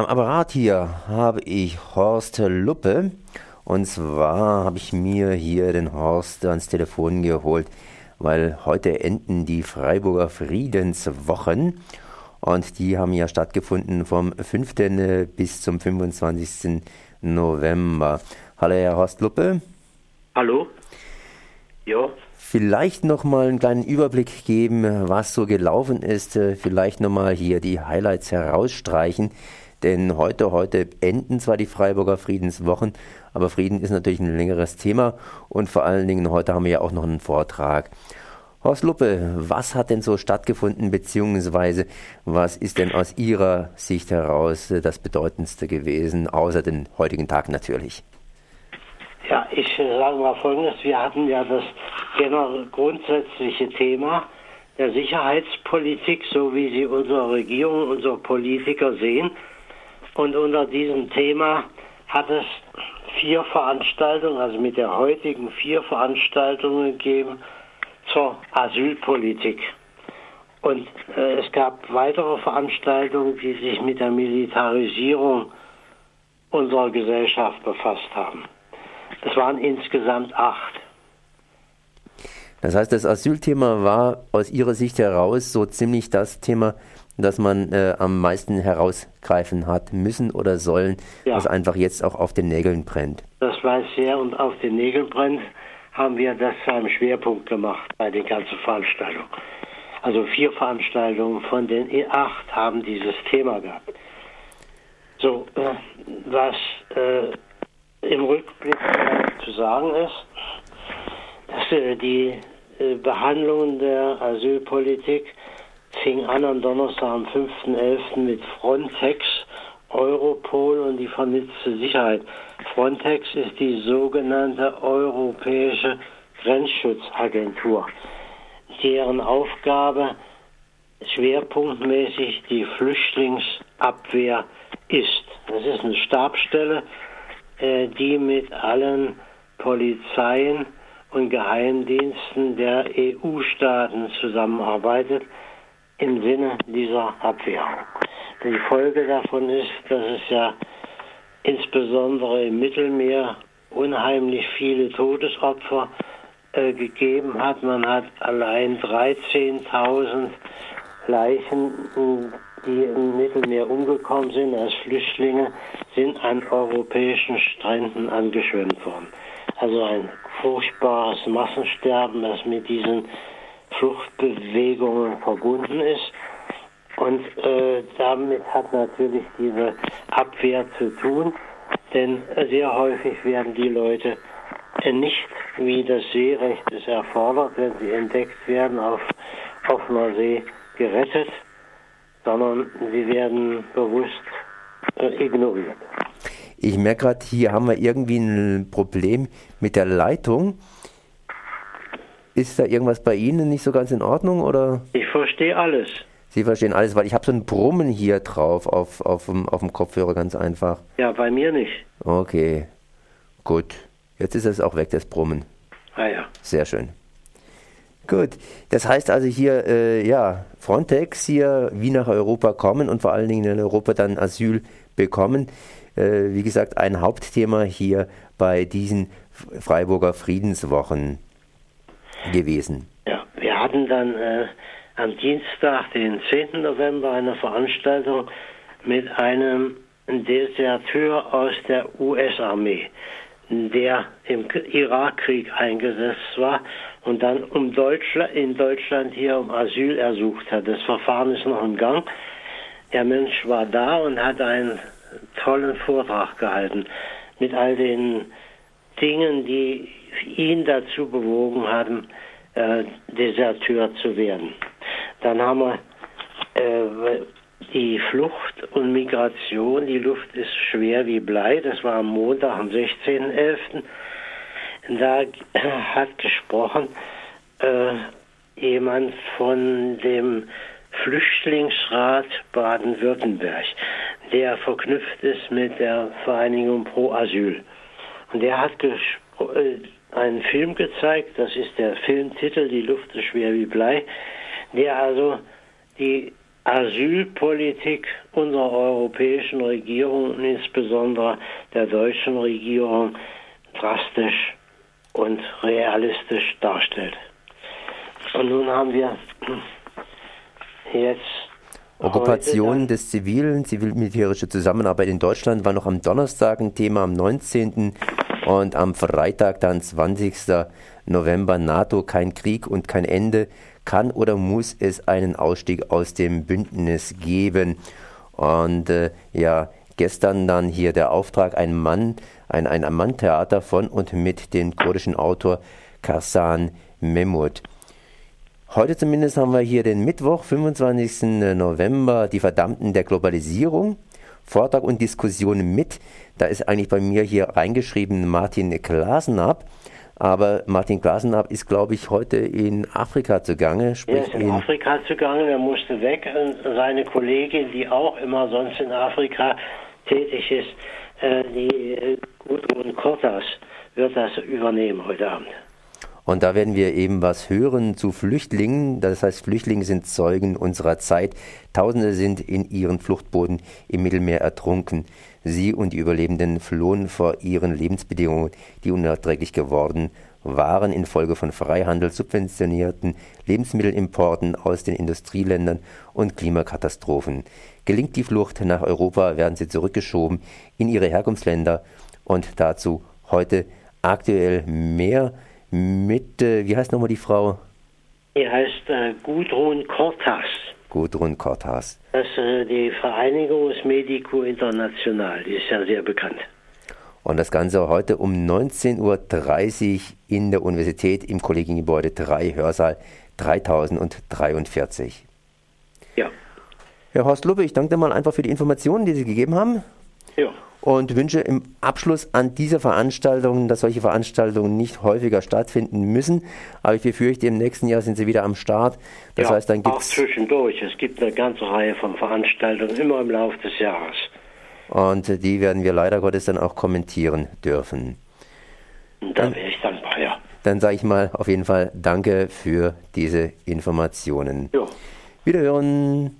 Am Apparat hier habe ich Horst Luppe. Und zwar habe ich mir hier den Horst ans Telefon geholt, weil heute enden die Freiburger Friedenswochen. Und die haben ja stattgefunden vom 5. bis zum 25. November. Hallo, Herr Horst Luppe. Hallo. Ja. Vielleicht noch mal einen kleinen Überblick geben, was so gelaufen ist. Vielleicht noch mal hier die Highlights herausstreichen. Denn heute, heute enden zwar die Freiburger Friedenswochen, aber Frieden ist natürlich ein längeres Thema und vor allen Dingen heute haben wir ja auch noch einen Vortrag. Horst Luppe, was hat denn so stattgefunden, beziehungsweise was ist denn aus Ihrer Sicht heraus das Bedeutendste gewesen, außer den heutigen Tag natürlich? Ja, ich sage mal Folgendes. Wir hatten ja das grundsätzliche Thema der Sicherheitspolitik, so wie sie unsere Regierung, unsere Politiker sehen. Und unter diesem Thema hat es vier Veranstaltungen, also mit der heutigen vier Veranstaltungen gegeben zur Asylpolitik. Und äh, es gab weitere Veranstaltungen, die sich mit der Militarisierung unserer Gesellschaft befasst haben. Es waren insgesamt acht. Das heißt, das Asylthema war aus Ihrer Sicht heraus so ziemlich das Thema, das man äh, am meisten herausgreifen hat müssen oder sollen, ja. was einfach jetzt auch auf den Nägeln brennt. Das weiß sehr und auf den Nägeln brennt, haben wir das zu einem Schwerpunkt gemacht bei den ganzen Veranstaltungen. Also vier Veranstaltungen von den E8 haben dieses Thema gehabt. So, äh, was äh, im Rückblick zu sagen ist, dass äh, die äh, Behandlung der Asylpolitik fing an am Donnerstag am 5.11. mit Frontex, Europol und die vernetzte Sicherheit. Frontex ist die sogenannte Europäische Grenzschutzagentur, deren Aufgabe schwerpunktmäßig die Flüchtlingsabwehr ist. Das ist eine Stabsstelle, äh, die mit allen Polizeien und Geheimdiensten der EU-Staaten zusammenarbeitet im Sinne dieser Abwehr. Die Folge davon ist, dass es ja insbesondere im Mittelmeer unheimlich viele Todesopfer äh, gegeben hat. Man hat allein 13.000 Leichen, die im Mittelmeer umgekommen sind als Flüchtlinge, sind an europäischen Stränden angeschwemmt worden. Also ein furchtbares Massensterben, das mit diesen Fluchtbewegungen verbunden ist. Und äh, damit hat natürlich diese Abwehr zu tun, denn sehr häufig werden die Leute nicht, wie das Seerecht es erfordert, wenn sie entdeckt werden, auf offener See gerettet, sondern sie werden bewusst äh, ignoriert. Ich merke gerade, hier haben wir irgendwie ein Problem mit der Leitung. Ist da irgendwas bei Ihnen nicht so ganz in Ordnung oder? Ich verstehe alles. Sie verstehen alles, weil ich habe so ein Brummen hier drauf auf, auf, dem, auf dem Kopfhörer ganz einfach. Ja, bei mir nicht. Okay, gut. Jetzt ist es auch weg, das Brummen. Ah ja. Sehr schön. Gut, das heißt also hier, äh, ja, Frontex hier wie nach Europa kommen und vor allen Dingen in Europa dann Asyl bekommen. Äh, wie gesagt, ein Hauptthema hier bei diesen Freiburger Friedenswochen gewesen. Ja, wir hatten dann äh, am Dienstag, den 10. November, eine Veranstaltung mit einem Deserteur aus der US-Armee, der im Irakkrieg eingesetzt war und dann um Deutschland, in Deutschland hier um Asyl ersucht hat. Das Verfahren ist noch im Gang. Der Mensch war da und hat einen tollen Vortrag gehalten mit all den Dingen, die ihn dazu bewogen haben, äh, Deserteur zu werden. Dann haben wir äh, die Flucht und Migration. Die Luft ist schwer wie Blei. Das war am Montag, am 16.11. Da hat gesprochen äh, jemand von dem Flüchtlingsrat Baden-Württemberg, der verknüpft ist mit der Vereinigung Pro Asyl. Und der hat äh, einen Film gezeigt, das ist der Filmtitel Die Luft ist schwer wie Blei, der also die Asylpolitik unserer europäischen Regierung und insbesondere der deutschen Regierung drastisch und realistisch darstellt. Und nun haben wir jetzt Okkupation des zivilen, zivil-militärische Zusammenarbeit in Deutschland war noch am Donnerstag ein Thema, am 19. und am Freitag dann 20. November NATO kein Krieg und kein Ende. Kann oder muss es einen Ausstieg aus dem Bündnis geben? Und äh, ja, gestern dann hier der Auftrag, ein Mann, ein, ein Amman-Theater von und mit dem kurdischen Autor Karsan Memut. Heute zumindest haben wir hier den Mittwoch, 25. November, die Verdammten der Globalisierung. Vortrag und Diskussion mit. Da ist eigentlich bei mir hier reingeschrieben Martin Glasenapp. Aber Martin Glasenapp ist, glaube ich, heute in Afrika zugange. Sprich er ist in, in Afrika zugange, er musste weg. Seine Kollegin, die auch immer sonst in Afrika tätig ist, äh, die äh, Gudrun Kortas, wird das übernehmen heute Abend. Und da werden wir eben was hören zu Flüchtlingen. Das heißt, Flüchtlinge sind Zeugen unserer Zeit. Tausende sind in ihren Fluchtbooten im Mittelmeer ertrunken. Sie und die Überlebenden flohen vor ihren Lebensbedingungen, die unerträglich geworden waren infolge von Freihandel subventionierten Lebensmittelimporten aus den Industrieländern und Klimakatastrophen. Gelingt die Flucht nach Europa, werden sie zurückgeschoben in ihre Herkunftsländer und dazu heute aktuell mehr mit, äh, wie heißt nochmal die Frau? Die heißt äh, Gudrun Cortas. Gudrun Cortas. Das ist äh, die Vereinigung ist Medico International, die ist ja sehr bekannt. Und das Ganze heute um 19.30 Uhr in der Universität im Kollegiengebäude 3, Hörsaal 3043. Ja. Herr Horst Luppe, ich danke dir mal einfach für die Informationen, die Sie gegeben haben. Ja und wünsche im Abschluss an dieser Veranstaltung, dass solche Veranstaltungen nicht häufiger stattfinden müssen. Aber ich befürchte, im nächsten Jahr sind sie wieder am Start. Das ja, heißt, dann gibt es. zwischendurch. Es gibt eine ganze Reihe von Veranstaltungen immer im Laufe des Jahres. Und die werden wir leider Gottes dann auch kommentieren dürfen. Da wäre ich dankbar, ja. Dann sage ich mal auf jeden Fall Danke für diese Informationen. Ja. Wiederhören.